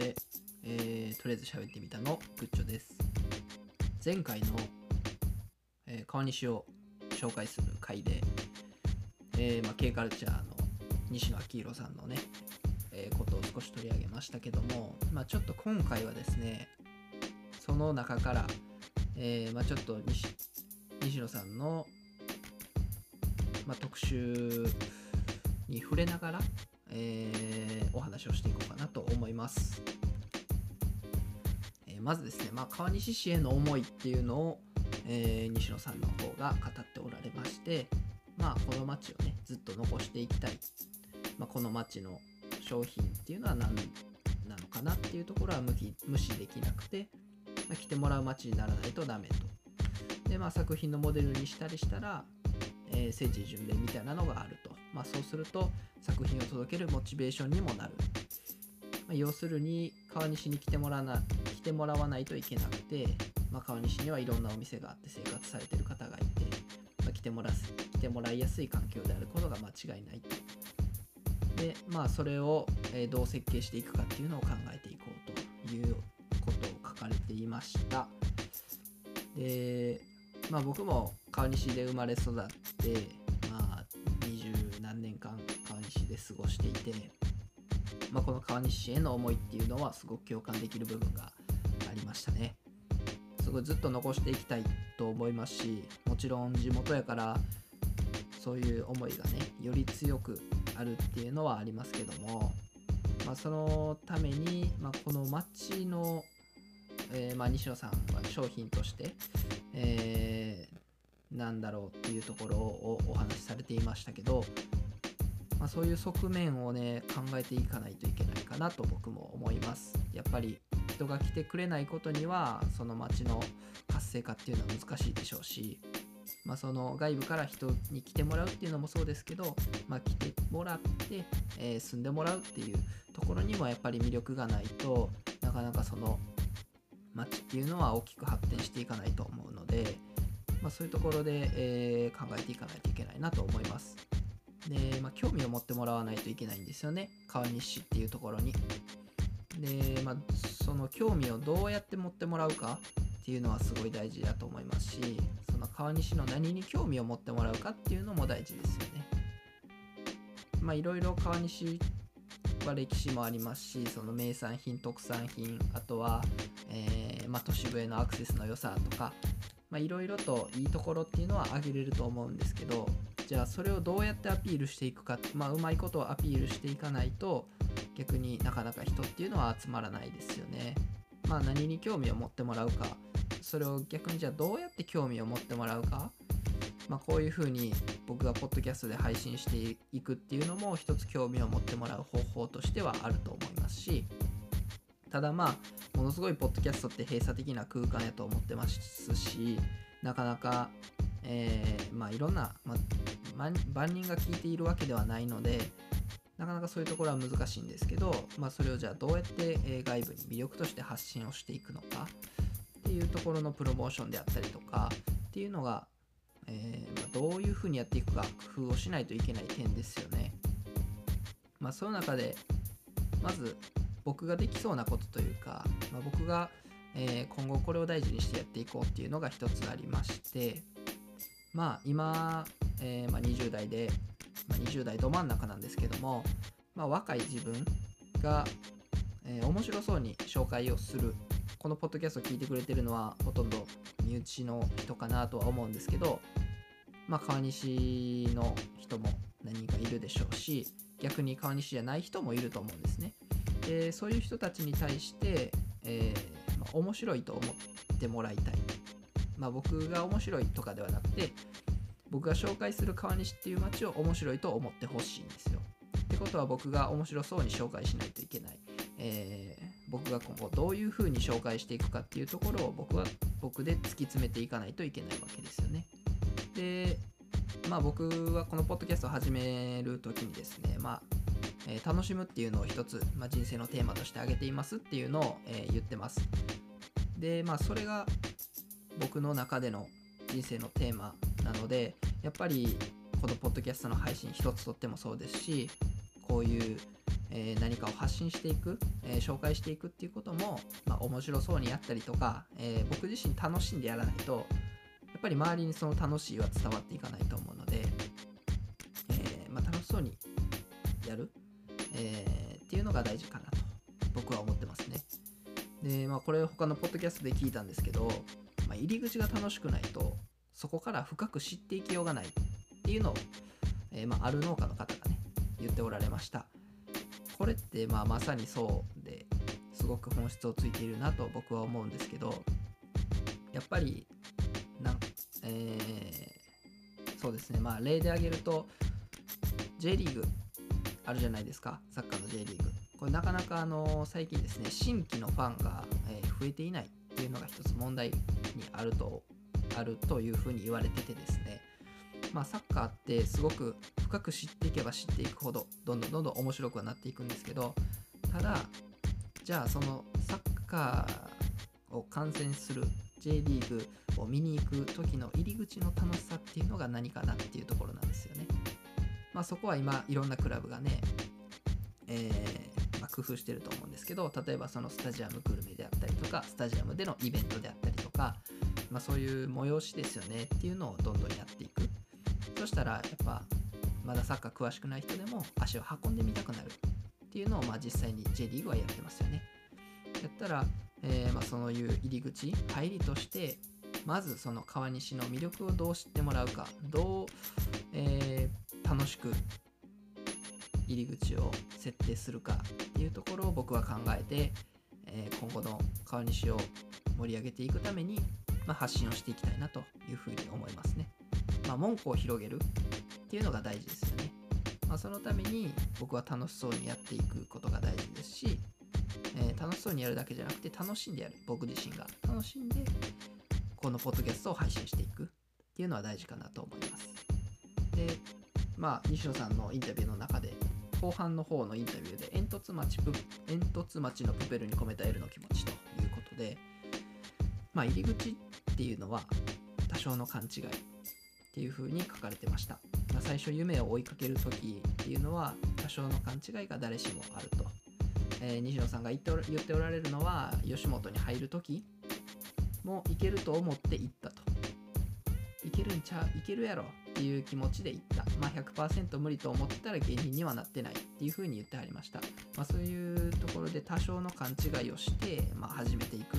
で、えーとりあえず喋ってみたのグッチョです。前回の、えー川西を紹介する回で、えーまあ、K カルチャーの西野昭弘さんのね、えーことを少し取り上げましたけども、まあ、ちょっと今回はですねその中から、えーまあ、ちょっと西西野さんの、まあ、特集に触れながら、えーお話をしていこうかなと思います。えーまずですね、まあ、川西市への思いっていうのを、えー西野さんの方が語っておられまして、まあ、この町をねずっと残していきたい、まあ、この町の商品っていうのは何なのかなっていうところは無無視できなくて、まあ、来てもらう町にならないとダメと。で、まあ、作品のモデルにしたりしたら、えー聖地巡礼みたいなのがあると。まあ、そうすると作品を届けるモチベーションにもなる。まあ、要するに川西に来てもらわな来てもらわないといけなくて、まあ、川西にはいろんなお店があって生活されてる方がいて、まあ、来てもらす来てもらいやすい環境であることが間違いないと。でまあそれを、えどう設計していくかっていうのを考えていこうということを書かれていました。でまあ僕も川西で生まれ育って西で過ごしていて、まあ、この川西への思いっていうのはすごく共感できる部分がありましたね。すごいずっと残していきたいと思いますしもちろん地元やからそういう思いがねより強くあるっていうのはありますけども、まあ、そのために、まあ、この町の、えーまあ、西野さんは商品として、えーなんだろうっていうところをお話しされていましたけど、まあ、そういう側面をね考えていかないといけないかなと僕も思いますやっぱり人が来てくれないことにはその町の活性化っていうのは難しいでしょうし、まあ、その外部から人に来てもらうっていうのもそうですけど、まあ、来てもらって、えー住んでもらうっていうところにもやっぱり魅力がないとなかなかその町っていうのは大きく発展していかないと思うので、まあ、そういうところで、えー考えていかないといけないなと思います。で、まあ、興味を持ってもらわないといけないんですよね川西市っていうところに。で、まあ、その興味をどうやって持ってもらうかっていうのはすごい大事だと思いますしその川西の何に興味を持ってもらうかっていうのも大事ですよね。まあいろいろ川西は歴史もありますしその名産品特産品あとは、えーまあ、都市部へのアクセスの良さとかいろいろといいところっていうのは挙げれると思うんですけどじゃあそれをどうやってアピールしていくか、まあ、うまいことをアピールしていかないと逆になかなか人っていうのは集まらないですよね。まあ何に興味を持ってもらうか。それを逆にじゃあどうやって興味を持ってもらうか。まあ、こういうふうに僕がポッドキャストで配信していくっていうのも一つ興味を持ってもらう方法としてはあると思いますし。ただまあものすごいポッドキャストって閉鎖的な空間やと思ってますしなかなか、えーまあいろんな、まあ、万人が聞いているわけではないのでなかなかそういうところは難しいんですけど、まあ、それをじゃあどうやって外部に魅力として発信をしていくのかっていうところのプロモーションであったりとかっていうのがえーまどういうふうにやっていくか工夫をしないといけない点ですよね。まあその中でまず僕ができそうなことというか、まあ、僕が、え今後これを大事にしてやっていこうっていうのが一つありましてまあ今、えーまあ、20代で、まあ、20代ど真ん中なんですけども、まあ、若い自分が、えー面白そうに紹介をするこのポッドキャストを聞いてくれてるのはほとんど身内の人かなとは思うんですけど、まあ、川西の人も何人かいるでしょうし逆に川西じゃない人もいると思うんですね。でそういう人たちに対して、えーまあ面白いと思ってもらいたい。まあ、僕が面白いとかではなくて僕が紹介する川西っていう街を面白いと思ってほしいんですよ。ってことは僕が面白そうに紹介しないといけない。えー僕が今後どういうふうに紹介していくかっていうところを僕は僕で突き詰めていかないといけないわけですよね。でまあ僕はこのポッドキャストを始める時にですねまあ、えー楽しむっていうのを一つ、まあ、人生のテーマとして挙げていますっていうのを、えー言ってます。でまあそれが僕の中での人生のテーマなのでやっぱりこのポッドキャストの配信一つとってもそうですしこういう、えー何かを発信していく、えー紹介していくっていうことも、まあ、面白そうにやったりとか、えー僕自身楽しんでやらないとやっぱり周りにその楽しいは伝わっていかないと思うので、えーまあ、楽しそうにやる、えーっていうのが大事かなと僕は思ってますね。で、まあ、これ他のポッドキャストで聞いたんですけど、まあ、入り口が楽しくないとそこから深く知っていきようがないっていうのを、えーまあ、ある農家の方がね言っておられました。これってまあまさにそうですごく本質をついているなと僕は思うんですけどやっぱりな、えーそうですね。まあ例で挙げると J リーグあるじゃないですか。サッカーの J リーグ。これなかなかあの最近ですね新規のファンが、え増えていないっていうのが一つ問題にあるとあるというふうに言われててですねまあサッカーってすごく深く知っていけば知っていくほどどんどんどんどん面白くはなっていくんですけどただじゃあそのサッカーを観戦する J リーグを見に行く時の入り口の楽しさっていうのが何かなっていうところなんですよね。まあそこは今いろんなクラブがね、えーまあ、工夫してると思うんですけど例えばそのスタジアムグルメであったりとかスタジアムでのイベントであったりとか、まあ、そういう催しですよねっていうのをどんどんやっていく。そしたらやっぱまだサッカー詳しくない人でも足を運んでみたくなるっていうのをまあ実際に J リーグはやってますよね。やったら、えーまあ、そういう入り口入りとしてまずその川西の魅力をどう知ってもらうかどう、えー楽しく入り口を設定するかっていうところを僕は考えて、えー今後の川西を盛り上げていくために、まあ、発信をしていきたいなというふうに思いますね。まあ、門戸を広げるっていうのが大事ですよね。まあ、そのために僕は楽しそうにやっていくことが大事ですし、えー楽しそうにやるだけじゃなくて楽しんでやる僕自身が楽しんでこのポッドキャストを配信していくっていうのは大事かなと思います。でまあ西野さんのインタビューの中で後半の方のインタビューで煙突町プ煙突町のプペルに込めた L の気持ちということでまあ入り口ってていうのは多少の勘違いっていう風に書かれてました、まあ、最初夢を追いかける時っていうのは多少の勘違いが誰しもあると、えー西野さんが言っておら言っておられるのは吉本に入る時もいけると思って行ったと。いけるんちゃういけるやろっていう気持ちで行った。まあ100%無理と思ってたら芸人にはなってないっていう風に言ってありました。まあそういうところで多少の勘違いをして、まあ、始めていく。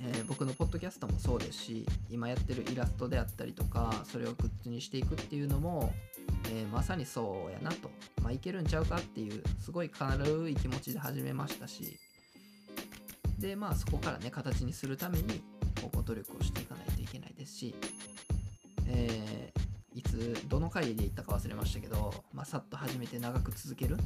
えー僕のポッドキャストもそうですし今やってるイラストであったりとかそれをグッズにしていくっていうのも、えーまさにそうやなと、まあ、いけるんちゃうかっていうすごい軽い気持ちで始めましたし。でまあそこからね形にするためにこう努力をしていかないといけないですし、えーいつどの回で言ったか忘れましたけど、まあ、さっと始めて長く続ける、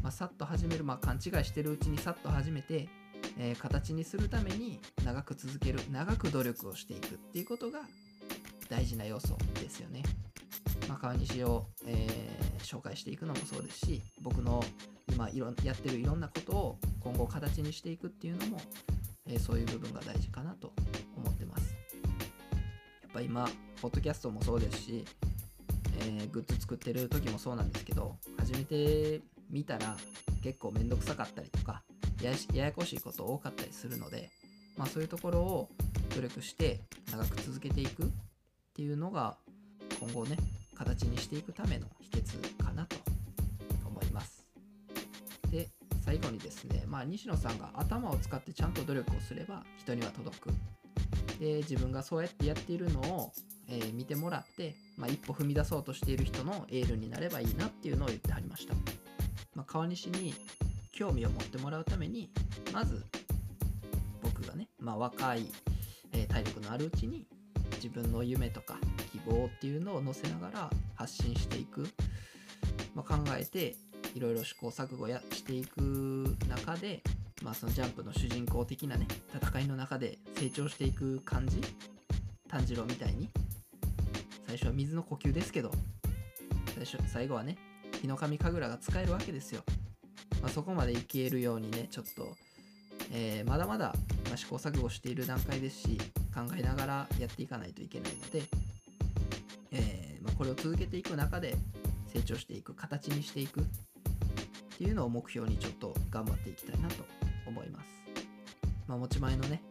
まあ、さっと始める、まあ、勘違いしてるうちにさっと始めてえー形にするために長く続ける長く努力をしていくっていうことが大事な要素ですよね。まあ、川西を、えー紹介していくのもそうですし僕の今いろやってるいろんなことを今後形にしていくっていうのも、えーそういう部分が大事かなと思ってます。やっぱ今ポッドキャストもそうですし、えーグッズ作ってる時もそうなんですけど始めてみたら結構めんどくさかったりとかややこしいこと多かったりするので、まあ、そういうところを努力して長く続けていくっていうのが今後ね形にしていくための秘訣かなと思います。で最後にですね、まあ、西野さんが頭を使ってちゃんと努力をすれば人には届く。で自分がそうやってやっているのを、えー見てもらって、まあ、一歩踏み出そうとしている人のエールになればいいなっていうのを言ってはりました、まあ、川西に興味を持ってもらうためにまず僕がね、まあ、若い、えー体力のあるうちに自分の夢とか希望っていうのを載せながら発信していく、まあ、考えていろいろ試行錯誤やしていく中で、まあ、そのジャンプの主人公的なね戦いの中で成長していく感じ炭治郎みたいに最初は水の呼吸ですけど最初最後はね日の神神楽が使えるわけですよ。まあ、そこまでいけるようにねちょっと、えーまだまだ、試行錯誤している段階ですし考えながらやっていかないといけないので、えーまあ、これを続けていく中で成長していく形にしていくっっていうのを目標にちょっと頑張っていきたいなと思います。まあ、持ち前のね、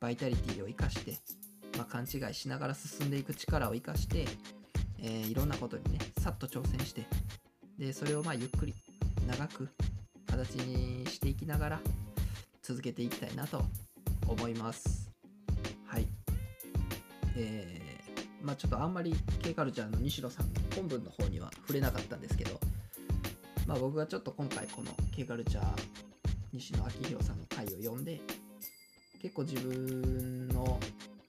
バイタリティを生かして、まあ、勘違いしながら進んでいく力を生かして、えーいろんなことにね、さっと挑戦して、で、それをまあゆっくり、長く形にしていきながら続けていきたいなと思います。はい。えー、まあちょっとあんまり K カルチャーの西野さん本文の方には触れなかったんですけど、まあ僕がちょっと今回この K カルチャー西野昭弘さんの回を読んで、結構自分の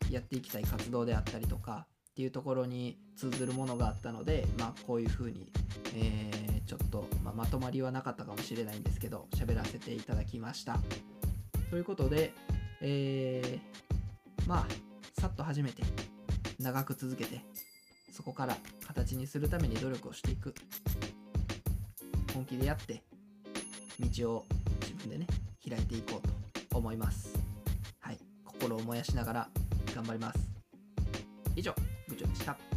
やっていきたい活動であったりとかっていうところに通ずるものがあったので、まあこういうふうに、えーちょっと、まあ、まとまりはなかったかもしれないんですけど、喋らせていただきました。ということで、えーまあ、さっと始めて、長く続けて、そこから形にするために努力をしていく。本気でやって、道を自分でね、開いていこうと思います。はい。心を燃やしながら頑張ります。以上、部長でした。